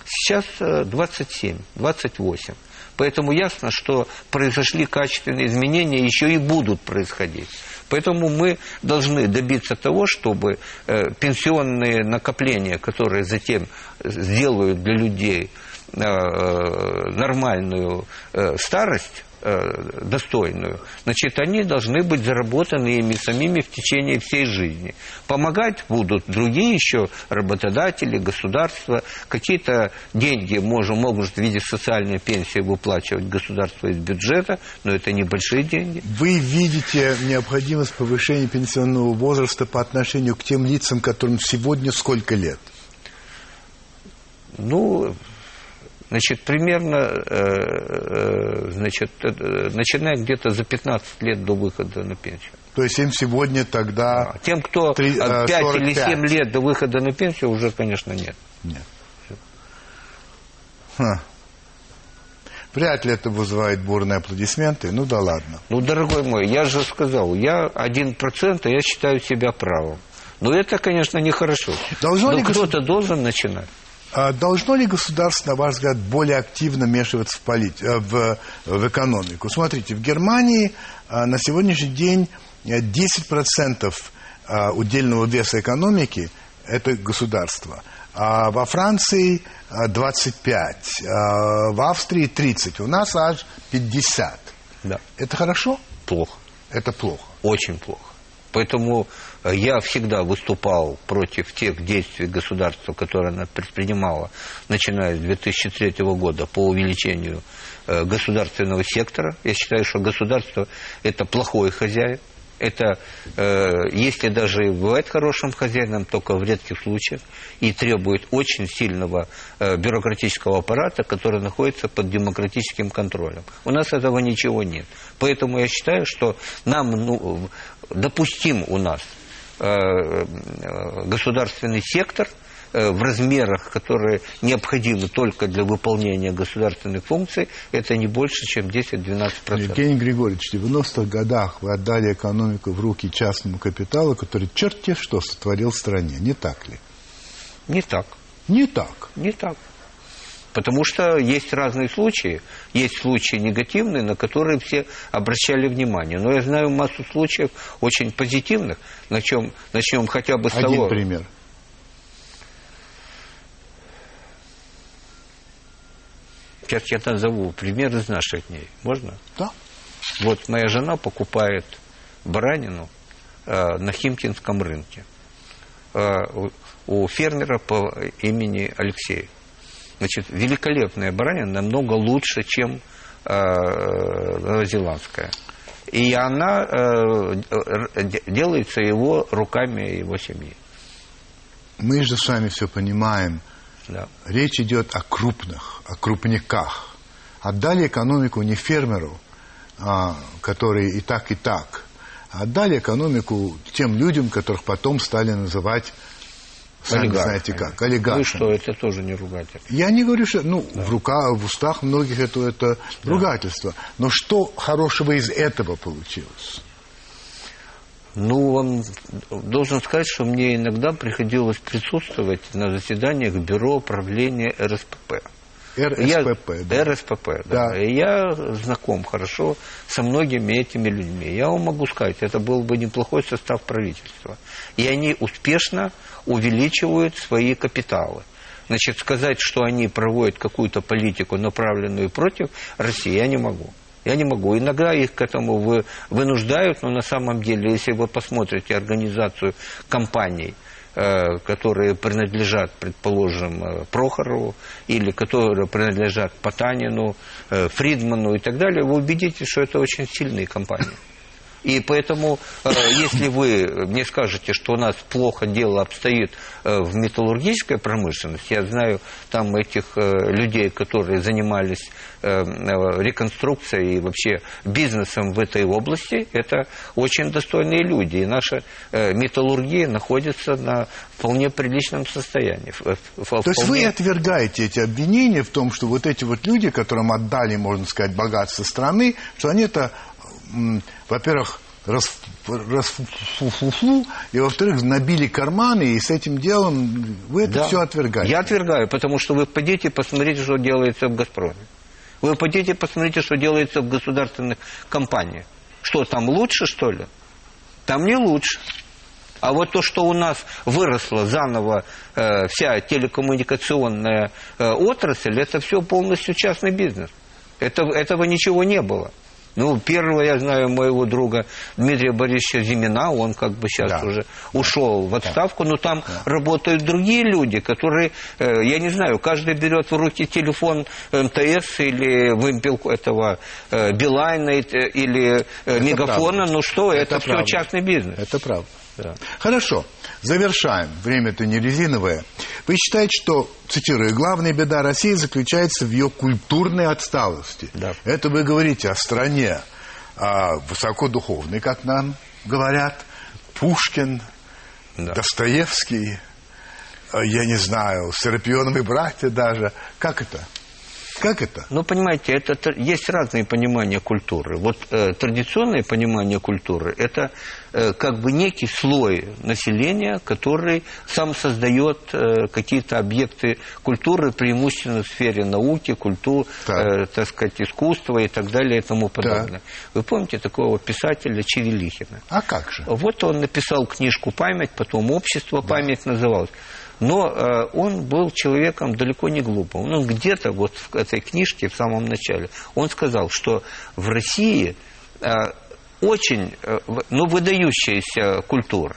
сейчас э, 27, 28. Поэтому ясно, что произошли качественные изменения, еще и будут происходить. Поэтому мы должны добиться того, чтобы э, пенсионные накопления, которые затем сделают для людей э, нормальную э, старость, э, достойную, значит, они должны быть заработаны ими самими в течение всей жизни. Помогать будут другие еще работодатели, государство. Какие-то деньги можем, могут в виде социальной пенсии выплачивать государство из бюджета, но это небольшие деньги. Вы видите необходимость повышения пенсионного возраста по отношению к тем лицам, которым сегодня сколько лет? Ну, значит, примерно, э, э, значит, э, начиная где-то за 15 лет до выхода на пенсию. То есть им сегодня тогда... А Тем, кто Три- э, 5 или 45. 7 лет до выхода на пенсию, уже, конечно, нет. Нет. Ха. Вряд ли это вызывает бурные аплодисменты. Ну да ладно. Ну, дорогой мой, я же сказал, я 1%, а я считаю себя правым. Но это, конечно, нехорошо. Должно Но кто-то должен начинать. А должно ли государство, на ваш взгляд, более активно вмешиваться в, полит- э, в, в экономику? Смотрите, в Германии а, на сегодняшний день э, 10% а, удельного веса экономики – это государство. А во Франции а, 25, а в Австрии 30, у нас аж 50. Да, Это хорошо? плохо. Это плохо. Очень плохо. Поэтому э, я всегда выступал против тех действий государства, которые она предпринимала, начиная с 2003 года по увеличению э, государственного сектора. Я считаю, что государство – это плохой хозяин, это, э, если даже бывает хорошим хозяином, только в редких случаях, и требует очень сильного э, бюрократического аппарата, который находится под демократическим контролем. У нас этого ничего нет. Поэтому я считаю, что нам ну, допустим у нас э, э государственный сектор – Э, в размерах, которые необходимы только для выполнения государственных функций, это не больше, чем 10-12%. Евгений Григорьевич, в 90-х годах вы отдали экономику в руки частному капиталу, который черти что сотворил в стране, не так ли? Не так. Не так? Не так. Потому что есть разные случаи. Есть случаи негативные, на которые все обращали внимание. Но я знаю массу случаев очень позитивных. На чем начнем хотя бы с Один того... пример. Сейчас я назову пример из наших дней. Можно? Да. Вот моя жена покупает баранину э, на Химкинском рынке э, у, у фермера по имени Алексей. Значит, великолепная баранина, намного лучше, чем э, новозеландская. И она э, делается его руками его семьи. Мы же с вами все понимаем – да. Речь идет о крупных, о крупниках. Отдали экономику не фермеру, а, который и так, и так. А отдали экономику тем людям, которых потом стали называть сами знаете как, олигархами. Ну что, это тоже не ругательство. Я не говорю, что, ну, да. в, рука, в устах многих это, это да. ругательство. Но что хорошего из этого получилось? Ну, вам должен сказать, что мне иногда приходилось присутствовать на заседаниях Бюро управления РСПП. РСПП, я, да. РСПП, да. да. И я знаком хорошо со многими этими людьми. Я вам могу сказать, это был бы неплохой состав правительства. И они успешно увеличивают свои капиталы. Значит, сказать, что они проводят какую-то политику, направленную против России, я не могу. Я не могу. Иногда их к этому вы, вынуждают, но на самом деле, если вы посмотрите организацию компаний, которые принадлежат, предположим, э, Прохорову или которые принадлежат Потанину, э, Фридману и так далее, вы убедитесь, что это очень сильные компании. И поэтому, э, если вы мне скажете, что у нас плохо дело обстоит э, в металлургической промышленности, я знаю там этих э, людей, которые занимались реконструкцией и вообще бизнесом в этой области, это очень достойные люди. И наша металлургия находится на вполне приличном состоянии. То есть вы отвергаете эти обвинения в том, что вот эти вот люди, которым отдали, можно сказать, богатство страны, что они это во-первых, расфу-фу-фу, и, во-вторых, набили карманы, и с этим делом вы это да. все отвергаете. Я отвергаю, потому что вы пойдите посмотрите, что делается в «Газпроме». Вы пойдите посмотрите, что делается в государственных компаниях. Что, там лучше, что ли? Там не лучше. А вот то, что у нас выросла заново э, вся телекоммуникационная э, отрасль, это все полностью частный бизнес. Это, этого ничего не было. Ну, первого я знаю моего друга Дмитрия Борисовича Зимина, он как бы сейчас да. уже ушел в отставку, но там да. работают другие люди, которые, э, я не знаю, каждый берет в руки телефон МТС или вымпел этого э, Билайна или э, это Мегафона, правда. ну что, это, это все частный бизнес. Это правда. Да. Хорошо, завершаем. Время-то не резиновое. Вы считаете, что, цитирую, главная беда России заключается в ее культурной отсталости. Да. Это вы говорите о стране а, высокодуховной, как нам говорят, Пушкин, да. Достоевский, а, я не знаю, Серапионовы братья даже. Как это? Как это? Ну, понимаете, это есть разные понимания культуры. Вот э, традиционное понимание культуры – это э, как бы некий слой населения, который сам создает э, какие-то объекты культуры, преимущественно в сфере науки, культуры, э, так сказать, искусства и так далее и тому подобное. Да. Вы помните такого писателя Чевелихина? А как же? Вот он написал книжку «Память», потом «Общество да. память» называлось. Но э, он был человеком далеко не глупым. Он где-то вот в этой книжке в самом начале, он сказал, что в России э, очень, э, ну, выдающаяся культура.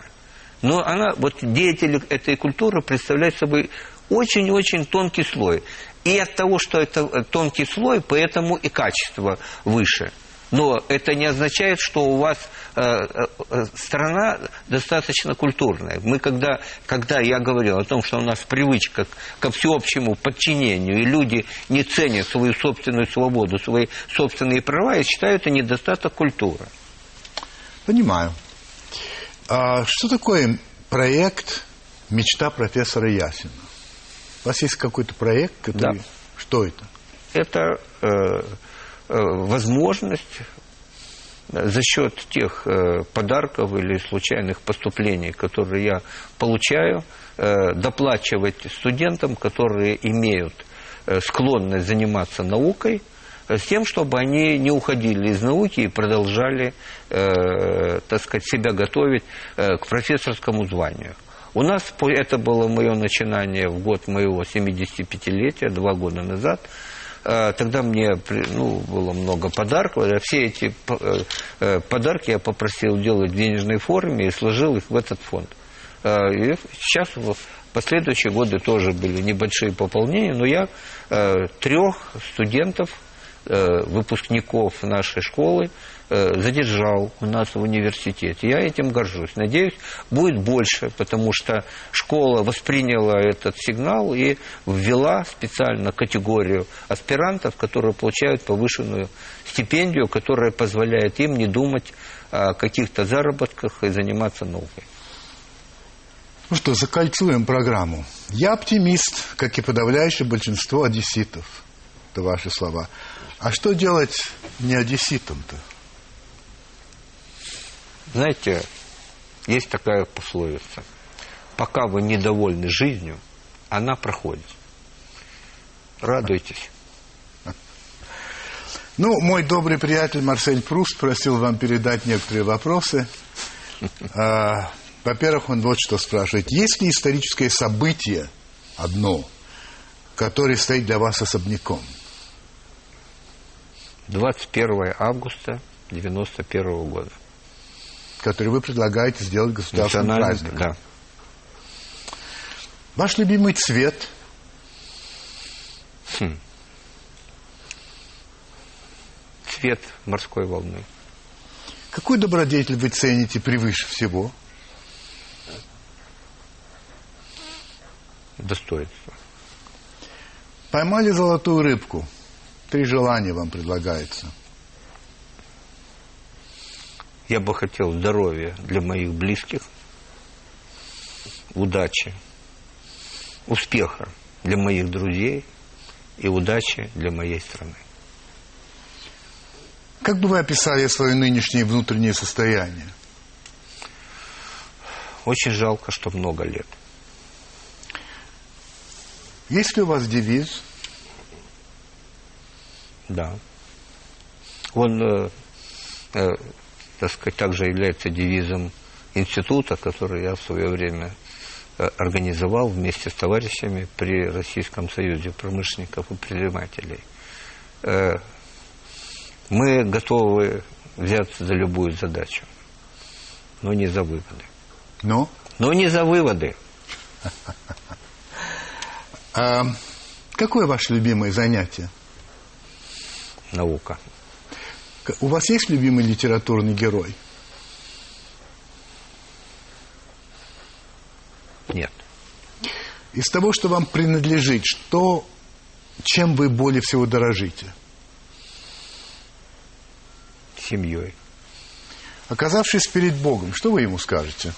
Но она, вот деятели этой культуры представляют собой очень-очень тонкий слой. И от того, что это тонкий слой, поэтому и качество выше. Но это не означает, что у вас э, э, страна достаточно культурная. Мы когда, когда я говорил о том, что у нас привычка ко всеобщему подчинению, и люди не ценят свою собственную свободу, свои собственные права, я считаю, это недостаток культуры. Понимаю. А что такое проект «Мечта профессора Ясина»? У вас есть какой-то проект, который... Да. Что это? Это э, э, возможность за счет тех э, подарков или случайных поступлений, которые я получаю, э, доплачивать студентам, которые имеют э, склонность заниматься наукой, э, с тем, чтобы они не уходили из науки и продолжали, э, так сказать, себя готовить э, к профессорскому званию. У нас это было мое начинание в год моего 75-летия, два года назад. Э, тогда мне ну, было много подарков. Все эти э, э, подарки я попросил делать в денежной форме и сложил их в этот фонд. И сейчас в последующие годы тоже были небольшие пополнения, но я трех студентов, выпускников нашей школы, Э, задержал у нас в университете. Я этим горжусь. Надеюсь, будет больше, потому что школа восприняла этот сигнал и ввела специально категорию аспирантов, которые получают повышенную стипендию, которая позволяет им не думать о каких-то заработках и заниматься наукой. Ну что, закольцуем программу. Я оптимист, как и подавляющее большинство одесситов. Это ваши слова. А что делать не одесситам-то? Знаете, есть такая пословица. Пока вы недовольны жизнью, она проходит. Радуйтесь. Ну, мой добрый приятель Марсель Пруст просил вам передать некоторые вопросы. А, во-первых, он вот что спрашивает. Есть ли историческое событие одно, которое стоит для вас особняком? 21 августа 91 года который вы предлагаете сделать государственным праздником. Да. Ваш любимый цвет? Хм. Цвет морской волны. Какой добродетель вы цените превыше всего? Достоинство. Поймали золотую рыбку. Три желания вам предлагается – я бы хотел здоровья для моих близких, удачи, успеха для моих друзей и удачи для моей страны. Как бы вы описали свое нынешнее внутреннее состояние? Очень жалко, что много лет. Есть ли у вас девиз? Да. Он э, э, так сказать, также является девизом института, который я в свое время э, организовал вместе с товарищами при Российском союзе промышленников и предпринимателей. Э, мы готовы взяться за любую задачу, но не за выводы. Но? Но не за выводы. А <laughs> какое ваше любимое занятие? Наука. У вас есть любимый литературный герой? Нет. Из того, что вам принадлежит, что, чем вы более всего дорожите? Семьей. Оказавшись перед Богом, что вы ему скажете?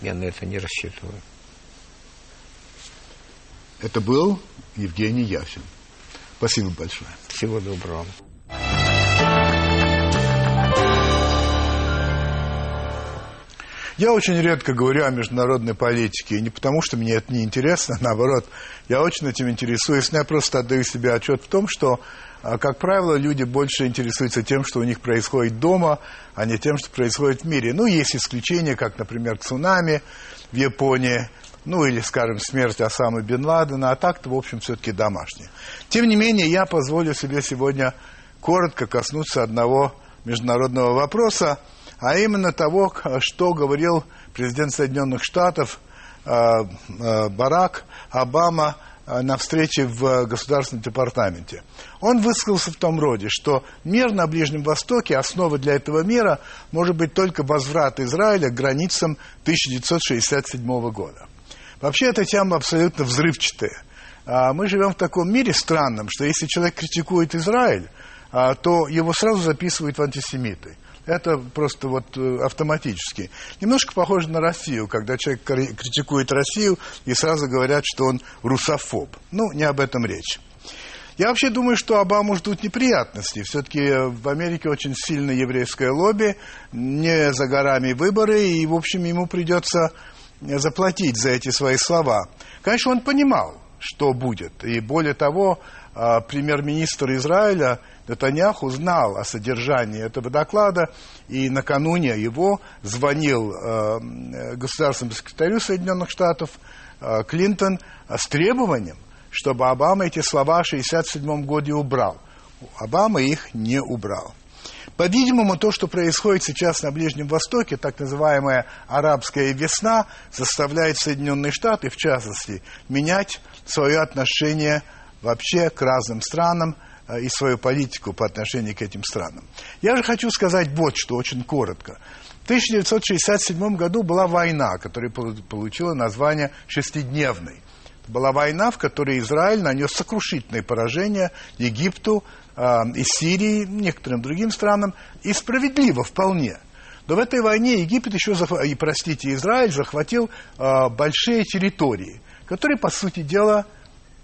Я на это не рассчитываю. Это был Евгений Яфин. Спасибо большое. Всего доброго. Я очень редко говорю о международной политике, и не потому, что мне это не интересно, наоборот, я очень этим интересуюсь, но я просто отдаю себе отчет в том, что, а, как правило, люди больше интересуются тем, что у них происходит дома, а не тем, что происходит в мире. Ну, есть исключения, как, например, цунами в Японии, ну или, скажем, смерть Осамы Бен Ладена, а так-то, в общем, все-таки домашнее. Тем не менее, я позволю себе сегодня коротко коснуться одного международного вопроса, а именно того, что говорил президент Соединенных Штатов э, э, Барак Обама э, на встрече в Государственном департаменте. Он высказался в том роде, что мир на Ближнем Востоке, основа для этого мира, может быть только возврат Израиля к границам 1967 года. Вообще эта тема абсолютно взрывчатая. А мы живем в таком мире странном, что если человек критикует Израиль, а, то его сразу записывают в антисемиты. Это просто вот э, автоматически. Немножко похоже на Россию, когда человек критикует Россию и сразу говорят, что он русофоб. Ну, не об этом речь. Я вообще думаю, что Обаму ждут неприятности. Все-таки в Америке очень сильное еврейское лобби, не за горами выборы, и, в общем, ему придется заплатить за эти свои слова. Конечно, он понимал, что будет. И более того, а, премьер-министр Израиля Нетаньяху знал о содержании этого доклада, и накануне его звонил э, государственному секретарю Соединенных Штатов э, Клинтон с требованием, чтобы Обама эти слова в 1967 году убрал. Обама их не убрал. По-видимому, то, что происходит сейчас на Ближнем Востоке, так называемая арабская весна, заставляет Соединенные Штаты, в частности, менять свое отношение вообще к разным странам э, и свою политику по отношению к этим странам. Я же хочу сказать вот что, очень коротко. В 1967 году была война, которая получила название «Шестидневной». Была война, в которой Израиль нанес сокрушительное поражение Египту, и Сирии, некоторым другим странам, и справедливо вполне. Но в этой войне Египет еще, и, простите, Израиль захватил э, большие территории, которые, по сути дела,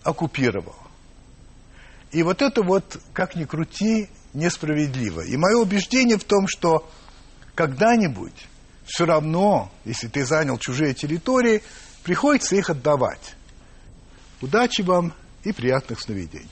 оккупировал. И вот это вот, как ни крути, несправедливо. И мое убеждение в том, что когда-нибудь все равно, если ты занял чужие территории, приходится их отдавать. Удачи вам и приятных сновидений.